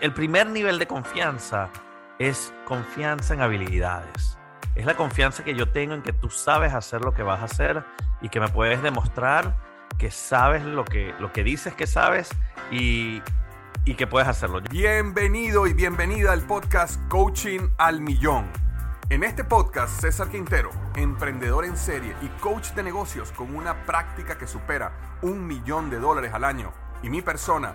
El primer nivel de confianza es confianza en habilidades. Es la confianza que yo tengo en que tú sabes hacer lo que vas a hacer y que me puedes demostrar que sabes lo que, lo que dices que sabes y, y que puedes hacerlo. Bienvenido y bienvenida al podcast Coaching al Millón. En este podcast, César Quintero, emprendedor en serie y coach de negocios con una práctica que supera un millón de dólares al año, y mi persona,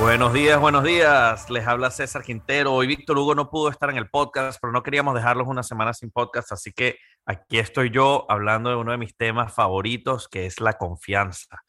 Buenos días, buenos días. Les habla César Quintero. Hoy Víctor Hugo no pudo estar en el podcast, pero no queríamos dejarlos una semana sin podcast, así que aquí estoy yo hablando de uno de mis temas favoritos, que es la confianza.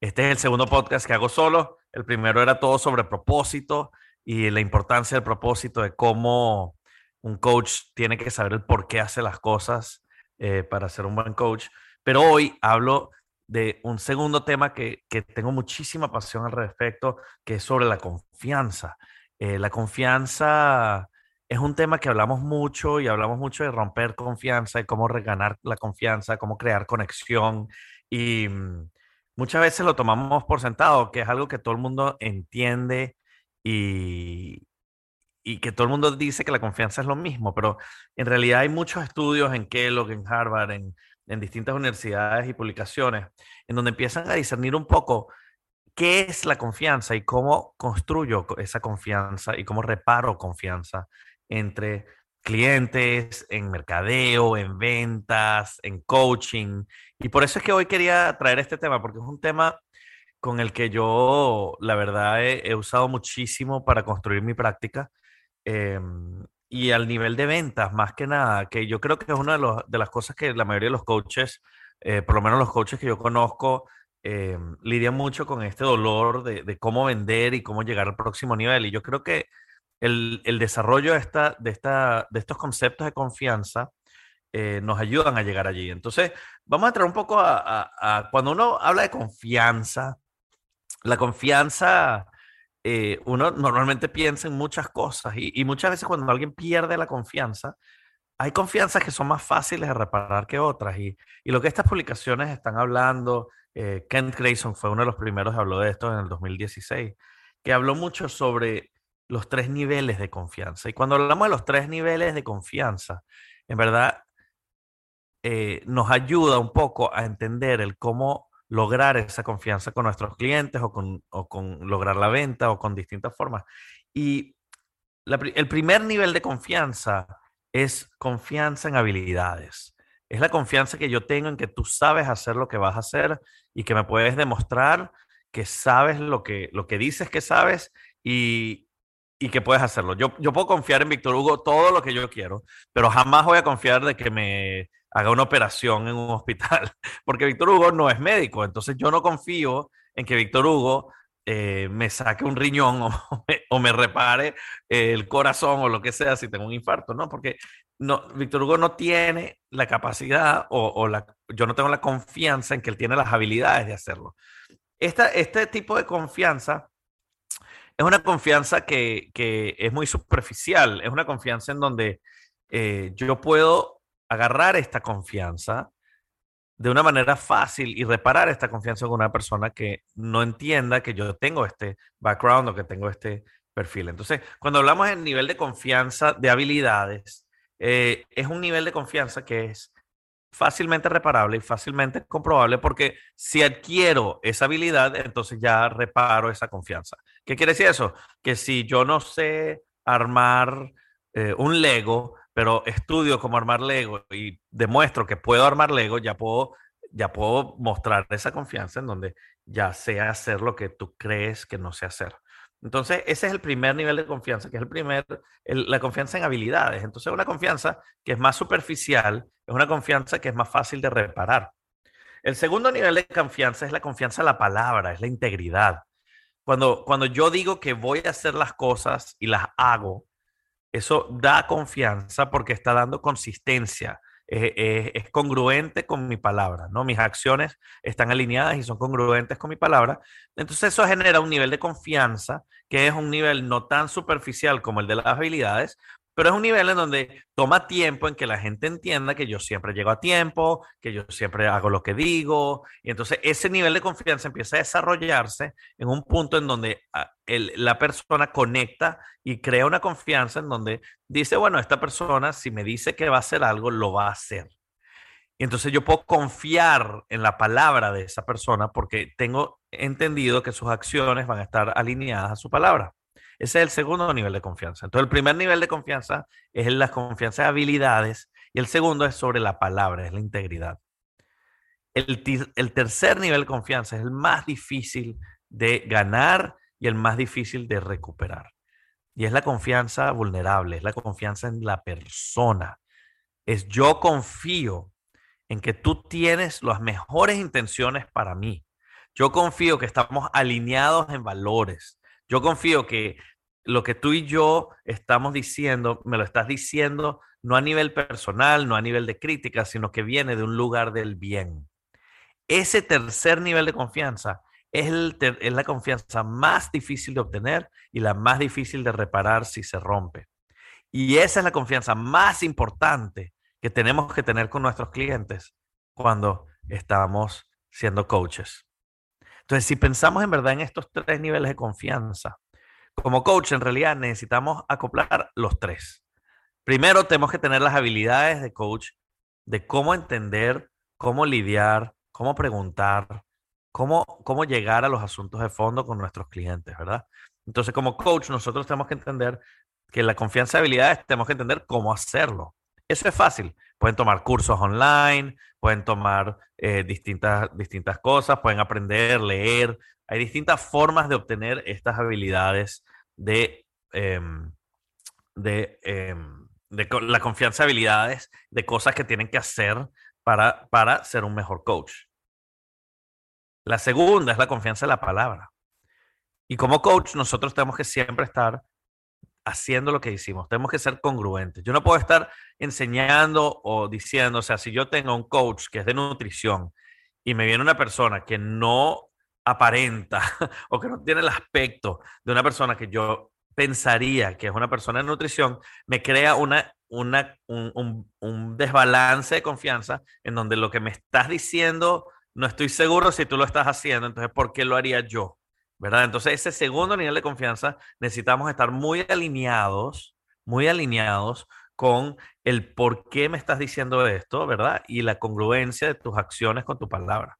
Este es el segundo podcast que hago solo. El primero era todo sobre propósito y la importancia del propósito, de cómo un coach tiene que saber el por qué hace las cosas eh, para ser un buen coach. Pero hoy hablo de un segundo tema que, que, tengo muchísima pasión al respecto, que es sobre la confianza. Eh, la confianza es un tema que hablamos mucho y hablamos mucho de romper confianza y cómo reganar la confianza, cómo crear conexión. Y mm, muchas veces lo tomamos por sentado, que es algo que todo el mundo entiende y, y que todo el mundo dice que la confianza es lo mismo, pero en realidad hay muchos estudios en Kellogg, en Harvard, en en distintas universidades y publicaciones, en donde empiezan a discernir un poco qué es la confianza y cómo construyo esa confianza y cómo reparo confianza entre clientes, en mercadeo, en ventas, en coaching. Y por eso es que hoy quería traer este tema, porque es un tema con el que yo, la verdad, he, usado muchísimo para construir mi práctica. Em, y al nivel de ventas, más que nada, que yo creo que es una de, de las cosas que la mayoría de los coaches, eh, por lo menos los coaches que yo conozco, eh, lidian mucho con este dolor de, cómo vender y cómo llegar al próximo nivel. Y yo creo que el, el desarrollo de, esta, de, esta, de estos conceptos de confianza eh, nos ayudan a llegar allí. Entonces, vamos a entrar un poco a, a cuando uno habla de confianza, la confianza eh, uno normalmente piensa en muchas cosas y, muchas veces cuando alguien pierde la confianza, hay confianzas que son más fáciles de reparar que otras. Y, lo que estas publicaciones están hablando, eh, Kent Grayson fue uno de los primeros que habló de esto en el 2016, que habló mucho sobre los tres niveles de confianza. Y cuando hablamos de los tres niveles de confianza, en verdad eh, nos ayuda un poco a entender el cómo lograr esa confianza con nuestros clientes o con, lograr la venta o con distintas formas. Y el primer nivel de confianza es confianza en habilidades. Es la confianza que yo tengo en que tú sabes hacer lo que vas a hacer y que me puedes demostrar que sabes lo que, lo que dices que sabes y, y que puedes hacerlo. Yo, yo puedo confiar en Víctor Hugo todo lo que yo quiero, pero jamás voy a confiar de que me haga una operación en un hospital, porque Víctor Hugo no es médico, entonces yo no confío en que Víctor Hugo eh, me saque un riñón o me, repare el corazón o lo que sea si tengo un infarto, ¿no? Porque no, Víctor Hugo no tiene la capacidad o, la, yo no tengo la confianza en que él tiene las habilidades de hacerlo. Esta, este tipo de confianza es una confianza que, que, es muy superficial, es una confianza en donde eh, yo puedo agarrar esta confianza de una manera fácil y reparar esta confianza con una persona que no entienda que yo tengo este background o que tengo este perfil. Entonces, cuando hablamos del nivel de confianza de habilidades, eh, es un nivel de confianza que es fácilmente reparable y fácilmente comprobable porque si adquiero esa habilidad, entonces ya reparo esa confianza. ¿Qué quiere decir eso? Que si yo no sé armar eh, un Lego, pero estudio cómo armar Lego y demuestro que puedo armar Lego, ya puedo, ya puedo mostrar esa confianza en donde ya sé hacer lo que tú crees que no sé hacer. Entonces, ese es el primer nivel de confianza, que es el primer, la confianza en habilidades. Entonces, una confianza que es más superficial, es una confianza que es más fácil de reparar. El segundo nivel de confianza es la confianza en la palabra, es la integridad. Cuando, cuando yo digo que voy a hacer las cosas y las hago, eso da confianza porque está dando consistencia, es, congruente con mi palabra, ¿no? Mis acciones están alineadas y son congruentes con mi palabra. Entonces eso genera un nivel de confianza que es un nivel no tan superficial como el de las habilidades, pero es un nivel en donde toma tiempo en que la gente entienda que yo siempre llego a tiempo, que yo siempre hago lo que digo, y entonces ese nivel de confianza empieza a desarrollarse en un punto en donde ah, la persona conecta y crea una confianza en donde dice, bueno, esta persona si me dice que va a hacer algo, lo va a hacer. Y entonces yo puedo confiar en la palabra de esa persona porque tengo entendido que sus acciones van a estar alineadas a su palabra. Ese es el segundo nivel de confianza. Entonces, el primer nivel de confianza es la confianza de habilidades y el segundo es sobre la palabra, es la integridad. El, el tercer nivel de confianza es el más difícil de ganar y el más difícil de recuperar. Y es la confianza vulnerable, es la confianza en la persona. Es yo confío en que tú tienes las mejores intenciones para mí. Yo confío que estamos alineados en valores. Yo confío que lo que tú y yo estamos diciendo, me lo estás diciendo no a nivel personal, no a nivel de crítica, sino que viene de un lugar del bien. Ese tercer nivel de confianza es, la confianza más difícil de obtener y la más difícil de reparar si se rompe. Y esa es la confianza más importante que tenemos que tener con nuestros clientes cuando estamos siendo coaches. Entonces, si pensamos en verdad en estos tres niveles de confianza, como coach en realidad necesitamos acoplar los tres. Primero, tenemos que tener las habilidades de coach de cómo entender, cómo lidiar, cómo preguntar, cómo, cómo llegar a los asuntos de fondo con nuestros clientes, ¿verdad? Entonces, como coach, nosotros tenemos que entender que la confianza de habilidades tenemos que entender cómo hacerlo. Eso es fácil. Pueden tomar cursos online, pueden tomar eh, distintas, distintas cosas, pueden aprender, leer. Hay distintas formas de obtener estas habilidades de, em, de, em, de, la confianza, habilidades, de cosas que tienen que hacer para, para ser un mejor coach. La segunda es la confianza en la palabra. Y como coach, nosotros tenemos que siempre estar haciendo lo que hicimos. Tenemos que ser congruentes. Yo no puedo estar enseñando o diciendo, o sea, si yo tengo un coach que es de nutrición y me viene una persona que no aparenta o que no tiene el aspecto de una persona que yo pensaría que es una persona de nutrición, me crea un, un desbalance de confianza en donde lo que me estás diciendo no estoy seguro si tú lo estás haciendo, entonces, ¿por qué lo haría yo? ¿Verdad? Entonces, ese segundo nivel de confianza necesitamos estar muy alineados, muy alineados con el por qué me estás diciendo esto, ¿verdad? Y la congruencia de tus acciones con tu palabra.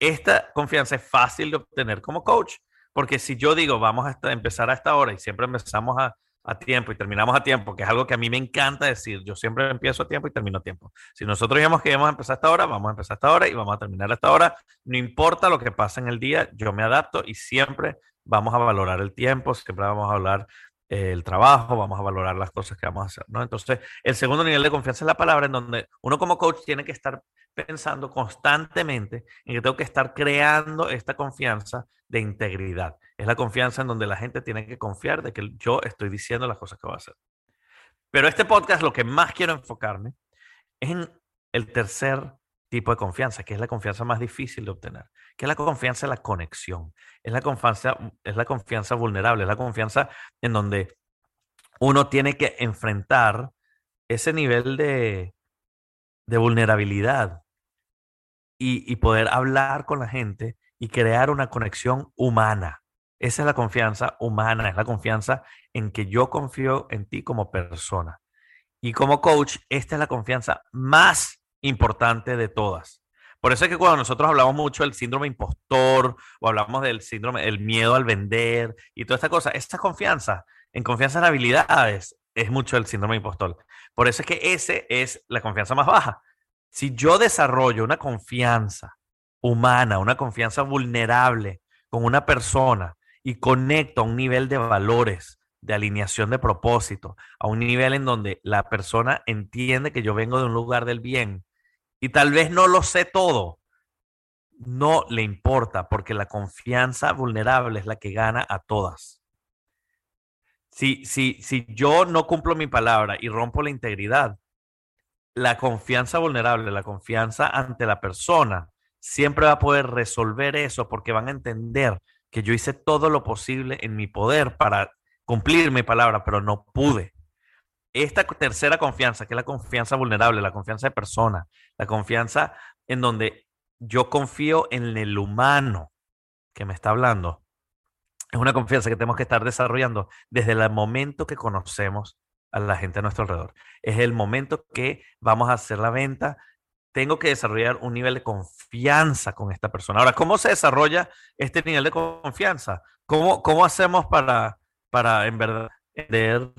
Esta confianza es fácil de obtener como coach, porque si yo digo, vamos a empezar a esta hora y siempre empezamos a, a tiempo y terminamos a tiempo, que es algo que a mí me encanta decir. Yo siempre empiezo a tiempo y termino a tiempo. Si nosotros digamos que vamos a empezar a esta hora, vamos a empezar a esta hora y vamos a terminar a esta hora. No importa lo que pase en el día, yo me adapto y siempre vamos a valorar el tiempo, siempre vamos a hablar el trabajo, vamos a valorar las cosas que vamos a hacer. Entonces, el segundo nivel de confianza es la palabra en donde uno como coach tiene que estar pensando constantemente en que tengo que estar creando esta confianza de integridad. Es la confianza en donde la gente tiene que confiar de que yo estoy diciendo las cosas que voy a hacer. Pero este podcast lo que más quiero enfocarme es en el tercer tipo de confianza, que es la confianza más difícil de obtener, que es la confianza en la conexión, es la confianza, es la confianza vulnerable, es la confianza en donde uno tiene que enfrentar ese nivel de, de vulnerabilidad y, poder hablar con la gente y crear una conexión humana. Esa es la confianza humana, es la confianza en que yo confío en ti como persona. Y como coach, esta es la confianza más importante de todas. Por eso es que cuando nosotros hablamos mucho del síndrome impostor o hablamos del síndrome, el miedo al vender y toda esta cosa, esta confianza, en confianza en habilidades, es mucho el síndrome impostor. Por eso es que ese es la confianza más baja. Si yo desarrollo una confianza humana, una confianza vulnerable con una persona y conecto a un nivel de valores, de alineación de propósito, a un nivel en donde la persona entiende que yo vengo de un lugar del bien y tal vez no lo sé todo, no le importa porque la confianza vulnerable es la que gana a todas. Si, si, si yo no cumplo mi palabra y rompo la integridad, la confianza vulnerable, la confianza ante la persona, siempre va a poder resolver eso porque van a entender que yo hice todo lo posible en mi poder para cumplir mi palabra, pero no pude. Esta tercera confianza, que es la confianza vulnerable, la confianza de persona, la confianza en donde yo confío en el humano que me está hablando, es una confianza que tenemos que estar desarrollando desde el momento que conocemos a la gente a nuestro alrededor. Es el momento que vamos a hacer la venta. Tengo que desarrollar un nivel de confianza con esta persona. Ahora, ¿cómo se desarrolla este nivel de confianza? ¿Cómo, cómo hacemos para, para en verdad entender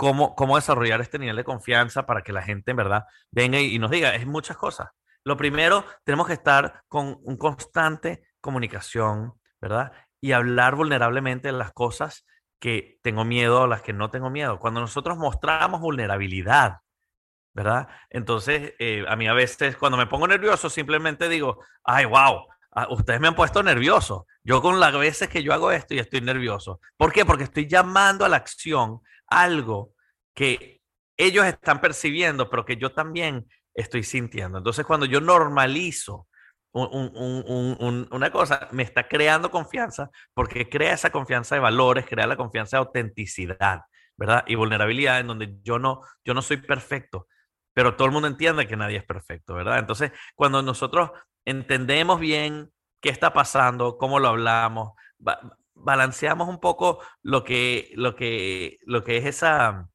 cómo, cómo desarrollar este nivel de confianza para que la gente en verdad venga y, y nos diga? Es muchas cosas. Lo primero, tenemos que estar con un constante comunicación, ¿verdad? Y hablar vulnerablemente de las cosas que tengo miedo o las que no tengo miedo. Cuando nosotros mostramos vulnerabilidad, ¿verdad? Entonces, eh, a mí a veces cuando me pongo nervioso simplemente digo, ay, wow, ah, ustedes me han puesto nervioso. Yo con las veces que yo hago esto y estoy nervioso. ¿Por qué? Porque estoy llamando a la acción algo que ellos están percibiendo, pero que yo también estoy sintiendo. Entonces, cuando yo normalizo una cosa, me está creando confianza porque crea esa confianza de valores, crea la confianza de autenticidad, ¿verdad? Y vulnerabilidad en donde yo no, yo no soy perfecto, pero todo el mundo entiende que nadie es perfecto, ¿verdad? Entonces, cuando nosotros entendemos bien qué está pasando, cómo lo hablamos, balanceamos un poco lo que, lo que, lo que es esa,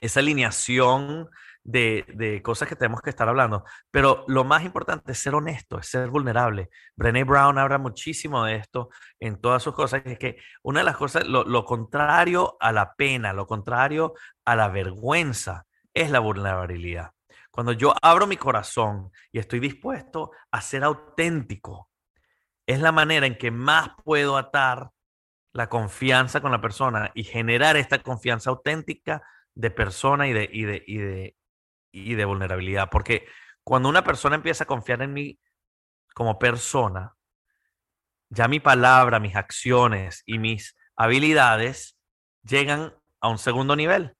esa alineación de, cosas que tenemos que estar hablando. Pero lo más importante es ser honesto, es ser vulnerable. Brené Brown habla muchísimo de esto en todas sus cosas. Es que una de las cosas, lo, lo contrario a la pena, lo contrario a la vergüenza, es la vulnerabilidad. Cuando yo abro mi corazón y estoy dispuesto a ser auténtico, es la manera en que más puedo atar la confianza con la persona y generar esta confianza auténtica de persona y de, y de, y de, y de vulnerabilidad. Porque cuando una persona empieza a confiar en mí como persona, ya mi palabra, mis acciones y mis habilidades llegan a un segundo nivel.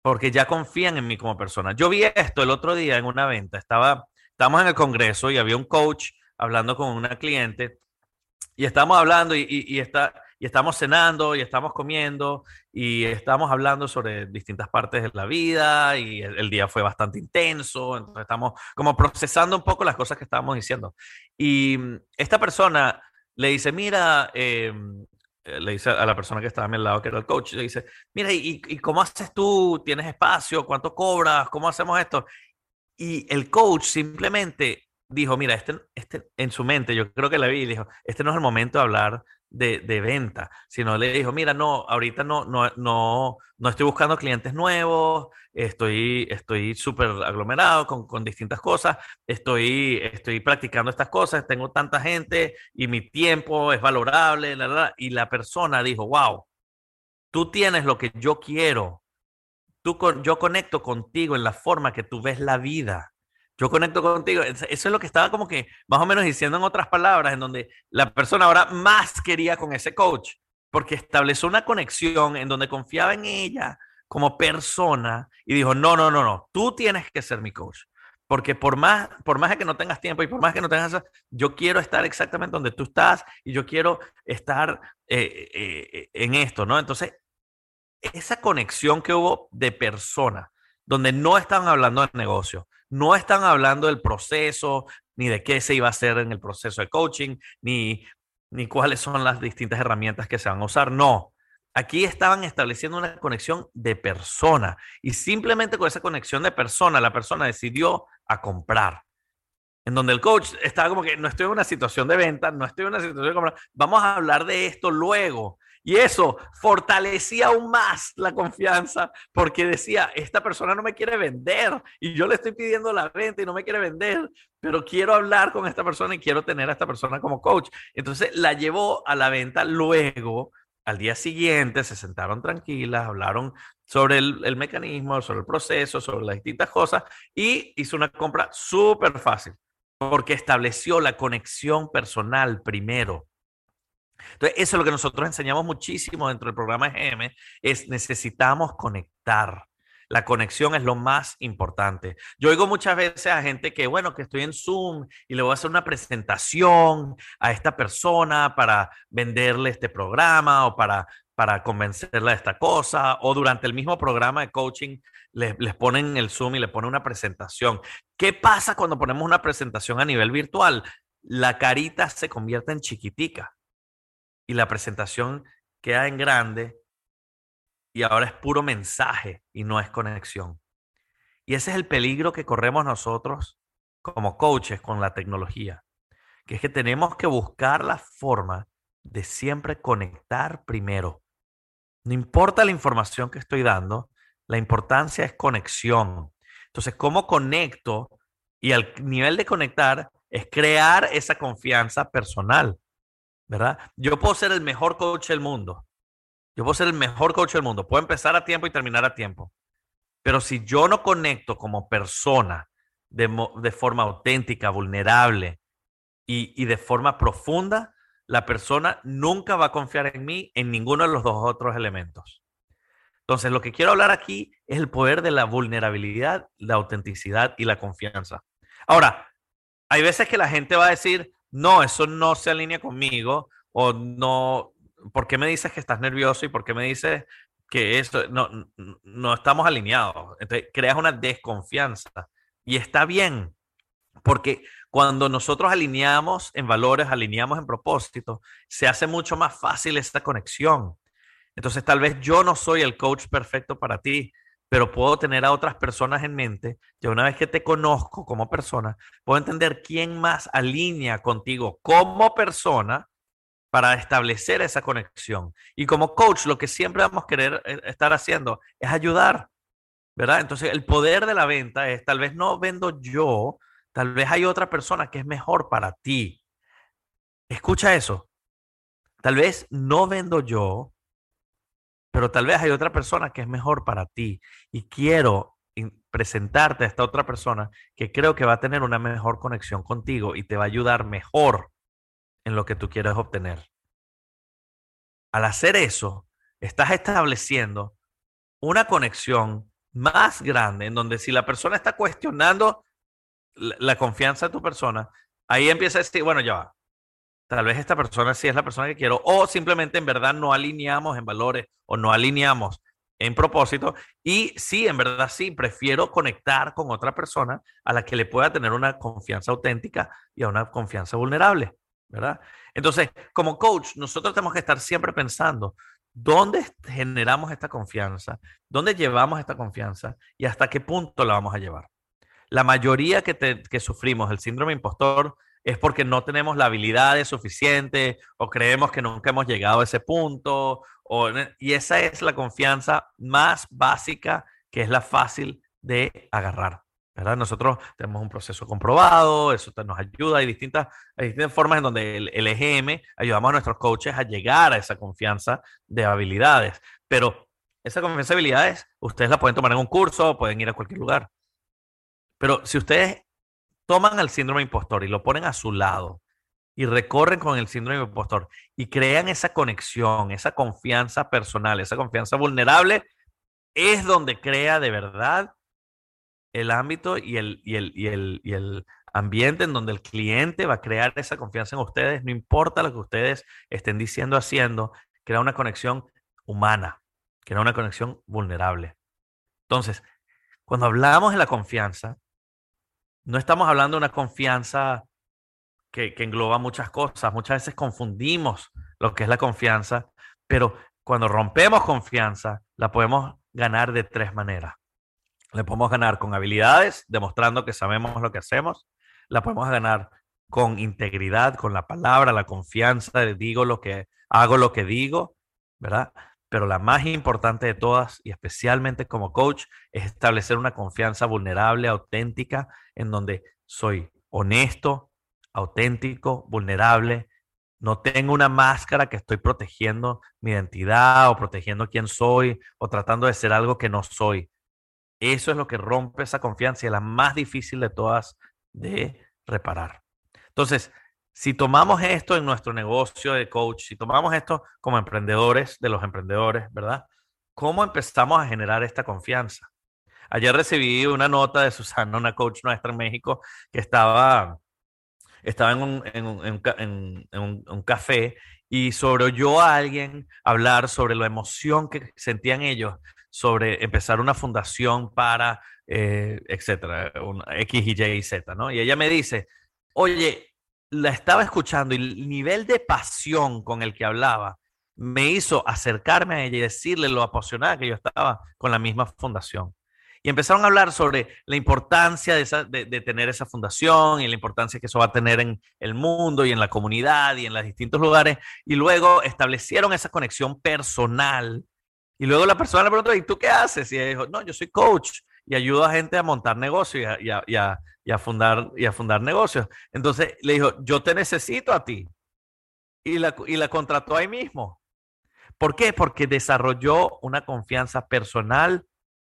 Porque ya confían en mí como persona. Yo vi esto el otro día en una venta. Estaba, estábamos en el congreso y había un coach hablando con una cliente y estábamos hablando y, y, y está, y estamos cenando y estamos comiendo y estamos hablando sobre distintas partes de la vida y el, día fue bastante intenso, entonces estamos como procesando un poco las cosas que estábamos diciendo. Y mm, esta persona le dice, mira, em, eh, le dice a la persona que estaba a mi lado, que era el coach, le dice, mira, ¿y, ¿y cómo haces tú? ¿Tienes espacio? ¿Cuánto cobras? ¿Cómo hacemos esto? Y el coach simplemente dijo, mira, este, este, en su mente, yo creo que la vi y dijo, este no es el momento de hablar de, venta, sino le dijo, mira, no, ahorita no, no, no, no estoy buscando clientes nuevos, estoy estoy súper aglomerado con, con, distintas cosas, estoy, estoy practicando estas cosas, tengo tanta gente y mi tiempo es valorable, y la persona dijo, wow, tú tienes lo que yo quiero, tú yo conecto contigo en la forma que tú ves la vida yo conecto contigo. Eso es lo que estaba como que más o menos diciendo en otras palabras, en donde la persona ahora más quería con ese coach, porque estableció una conexión en donde confiaba en ella como persona y dijo, no, no, no, no, tú tienes que ser mi coach. Porque por más, por más que no tengas tiempo y por más que no tengas, yo quiero estar exactamente donde tú estás y yo quiero estar eh, eh, en esto, ¿no? Entonces, esa conexión que hubo de persona, donde no estaban hablando de negocio, no están hablando del proceso, ni de qué se iba a hacer en el proceso de coaching, ni, ni cuáles son las distintas herramientas que se van a usar. No, Aquí estaban estableciendo una conexión de persona y simplemente con esa conexión de persona, la persona decidió a comprar. En donde el coach estaba como que no estoy en una situación de venta, no estoy en una situación de comprar, vamos a hablar de esto luego. Y eso fortalecía aún más la confianza porque decía, esta persona no me quiere vender y yo le estoy pidiendo la venta y no me quiere vender, pero quiero hablar con esta persona y quiero tener a esta persona como coach. Entonces la llevó a la venta luego al día siguiente se sentaron tranquilas, hablaron sobre el, mecanismo, sobre el proceso, sobre las distintas cosas y hizo una compra súper fácil porque estableció la conexión personal primero. Entonces, eso es lo que nosotros enseñamos muchísimo dentro del programa GM, es necesitamos conectar. La conexión es lo más importante. Yo oigo muchas veces a gente que, bueno, que estoy en Zoom y le voy a hacer una presentación a esta persona para venderle este programa o para, para convencerla de esta cosa, o durante el mismo programa de coaching les, les ponen el Zoom y le ponen una presentación. ¿Qué pasa cuando ponemos una presentación a nivel virtual? La carita se convierte en chiquitica y la presentación queda en grande y ahora es puro mensaje y no es conexión. Y ese es el peligro que corremos nosotros como coaches con la tecnología, que es que tenemos que buscar la forma de siempre conectar primero. No importa la información que estoy dando, la importancia es conexión. Entonces, ¿cómo conecto? Y al nivel de conectar es crear esa confianza personal, Yo puedo ser el mejor coach del mundo, yo puedo ser el mejor coach del mundo, puedo empezar a tiempo y terminar a tiempo. Pero si yo no conecto como persona de, forma auténtica, vulnerable y, y de forma profunda, la persona nunca va a confiar en mí en ninguno de los dos otros elementos. Entonces, lo que quiero hablar aquí es el poder de la vulnerabilidad, la autenticidad y la confianza. Ahora, hay veces que la gente va a decir, no, eso no se alinea conmigo o no, ¿por qué me dices que estás nervioso y por qué me dices que eso no, no estamos alineados? Entonces, creas una desconfianza y está bien, porque cuando nosotros alineamos en valores, alineamos en propósito, se hace mucho más fácil esta conexión. Entonces, tal vez yo no soy el coach perfecto para ti, pero puedo tener a otras personas en mente. Ya una vez que te conozco como persona, puedo entender quién más alinea contigo como persona para establecer esa conexión. Y como coach, lo que siempre vamos a querer eh, estar haciendo es ayudar, ¿verdad? Entonces, el poder de la venta es, tal vez no vendo yo, tal vez hay otra persona que es mejor para ti. Escucha eso. Tal vez no vendo yo, pero tal vez hay otra persona que es mejor para ti. Y quiero presentarte a esta otra persona que creo que va a tener una mejor conexión contigo y te va a ayudar mejor en lo que tú quieres obtener. Al hacer eso, estás estableciendo una conexión más grande en donde si la persona está cuestionando la, confianza de tu persona, ahí empieza a decir, bueno, ya va. Tal vez esta persona sí es la persona que quiero, o simplemente en verdad no alineamos en valores o no alineamos en propósito. Y sí, en verdad sí, prefiero conectar con otra persona a la que le pueda tener una confianza auténtica y a una confianza vulnerable. ¿verdad? Entonces, como coach, nosotros tenemos que estar siempre pensando, ¿dónde generamos esta confianza? ¿Dónde llevamos esta confianza? ¿Y hasta qué punto la vamos a llevar? La mayoría que, que sufrimos el síndrome impostor es porque no tenemos la habilidad suficiente o creemos que nunca hemos llegado a ese punto. O, y esa es la confianza más básica que es la fácil de agarrar. ¿verdad? Nosotros tenemos un proceso comprobado, eso nos ayuda, hay distintas, distintas formas en donde el, el, EGM ayudamos a nuestros coaches a llegar a esa confianza de habilidades, pero esa confianza de habilidades ustedes la pueden tomar en un curso, pueden ir a cualquier lugar. Pero si ustedes toman el síndrome impostor y lo ponen a su lado y recorren con el síndrome impostor y crean esa conexión, esa confianza personal, esa confianza vulnerable, es donde crea de verdad el ámbito y el, y el, y el, y el ambiente en donde el cliente va a crear esa confianza en ustedes, no importa lo que ustedes estén diciendo, haciendo, crea una conexión humana, crea una conexión vulnerable. Entonces, cuando hablamos de la confianza, no estamos hablando de una confianza que, engloba muchas cosas. Muchas veces confundimos lo que es la confianza, pero cuando rompemos confianza, la podemos ganar de tres maneras. Le podemos ganar con habilidades, demostrando que sabemos lo que hacemos. La podemos ganar con integridad, con la palabra, la confianza, digo lo que hago, lo que digo, ¿verdad? Pero la más importante de todas, y especialmente como coach, es establecer una confianza vulnerable, auténtica, en donde soy honesto, auténtico, vulnerable. No tengo una máscara que estoy protegiendo mi identidad o protegiendo quién soy o tratando de ser algo que no soy. Eso es lo que rompe esa confianza y es la más difícil de todas de reparar. Entonces, si tomamos esto en nuestro negocio de coach, si tomamos esto como emprendedores de los emprendedores, ¿verdad? ¿Cómo empezamos a generar esta confianza? Ayer recibí una nota de Susana, una coach nuestra en México, que estaba, estaba en, un, café y sobre oyó a alguien hablar sobre la emoción que sentían ellos sobre empezar una fundación para, eh, etcétera, X, Y y Z, ¿no? Y ella me dice, oye, la estaba escuchando y el nivel de pasión con el que hablaba me hizo acercarme a ella y decirle lo apasionada que yo estaba con la misma fundación. Y empezaron a hablar sobre la importancia de, tener esa fundación y la importancia que eso va a tener en el mundo y en la comunidad y en los distintos lugares. Y luego establecieron esa conexión personal. Y luego la persona le preguntó, ¿y tú qué haces? Y ella dijo, no, yo soy coach y ayudo a gente a montar negocios y a, y a fundar, y a fundar negocios. Entonces le dijo, yo te necesito a ti. Y la, y la contrató ahí mismo. ¿Por qué? Porque desarrolló una confianza personal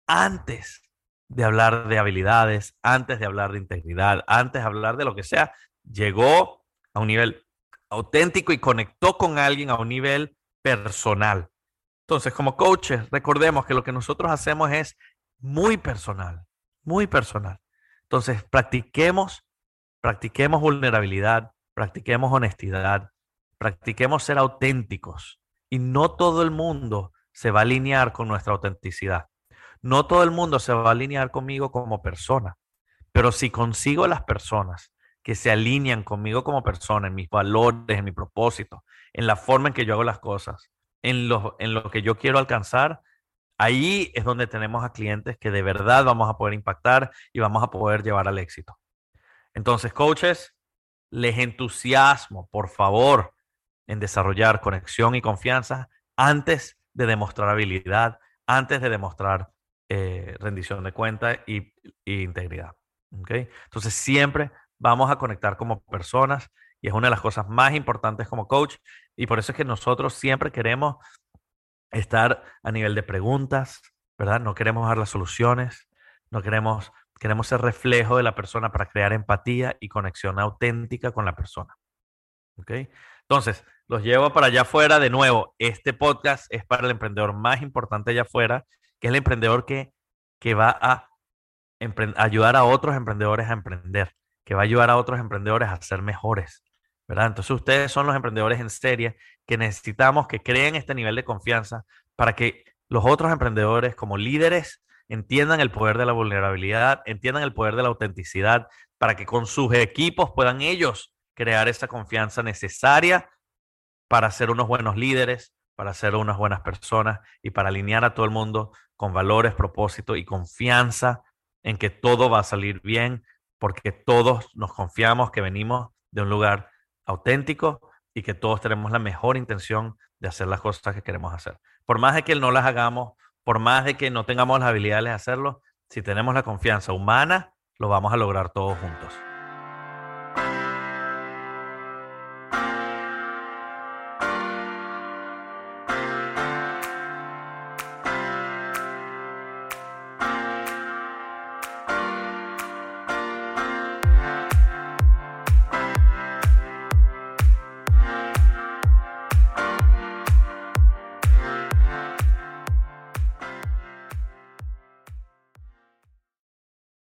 antes de hablar de habilidades, antes de hablar de integridad, antes de hablar de lo que sea. Llegó a un nivel auténtico y conectó con alguien a un nivel personal. Entonces, como coaches, recordemos que lo que nosotros hacemos es muy personal, muy personal. Entonces, practiquemos, practiquemos vulnerabilidad, practiquemos honestidad, practiquemos ser auténticos. Y no todo el mundo se va a alinear con nuestra autenticidad. No todo el mundo se va a alinear conmigo como persona. Pero si consigo las personas que se alinean conmigo como persona, en mis valores, en mi propósito, en la forma en que yo hago las cosas, en lo, en lo que yo quiero alcanzar, Ahí es donde tenemos a clientes que de verdad vamos a poder impactar y vamos a poder llevar al éxito. Entonces, coaches, les entusiasmo, por favor, en desarrollar conexión y confianza antes de demostrar habilidad, antes de demostrar eh, rendición de cuenta y, integridad. Entonces, siempre vamos a conectar como personas y es una de las cosas más importantes como coach y por eso es que nosotros siempre queremos estar a nivel de preguntas, ¿verdad? No queremos dar las soluciones, no queremos, queremos ser reflejo de la persona para crear empatía y conexión auténtica con la persona. ¿Ok? Entonces, los llevo para allá afuera de nuevo. Este podcast es para el emprendedor más importante allá afuera, que es el emprendedor que, que va a ayudar a otros emprendedores a emprender, que va a ayudar a otros emprendedores a ser mejores, ¿verdad? Entonces ustedes son los emprendedores en serie que necesitamos que creen este nivel de confianza para que los otros emprendedores como líderes entiendan el poder de la vulnerabilidad, entiendan el poder de la autenticidad, para que con sus equipos puedan ellos crear esa confianza necesaria para ser unos buenos líderes, para ser unas buenas personas y para alinear a todo el mundo con valores, propósito y confianza en que todo va a salir bien, porque todos nos confiamos que venimos de un lugar auténtico y que todos tenemos la mejor intención de hacer las cosas que queremos hacer. Por más de que no las hagamos, por más de que no tengamos las habilidades de hacerlo, si tenemos la confianza humana, lo vamos a lograr todos juntos.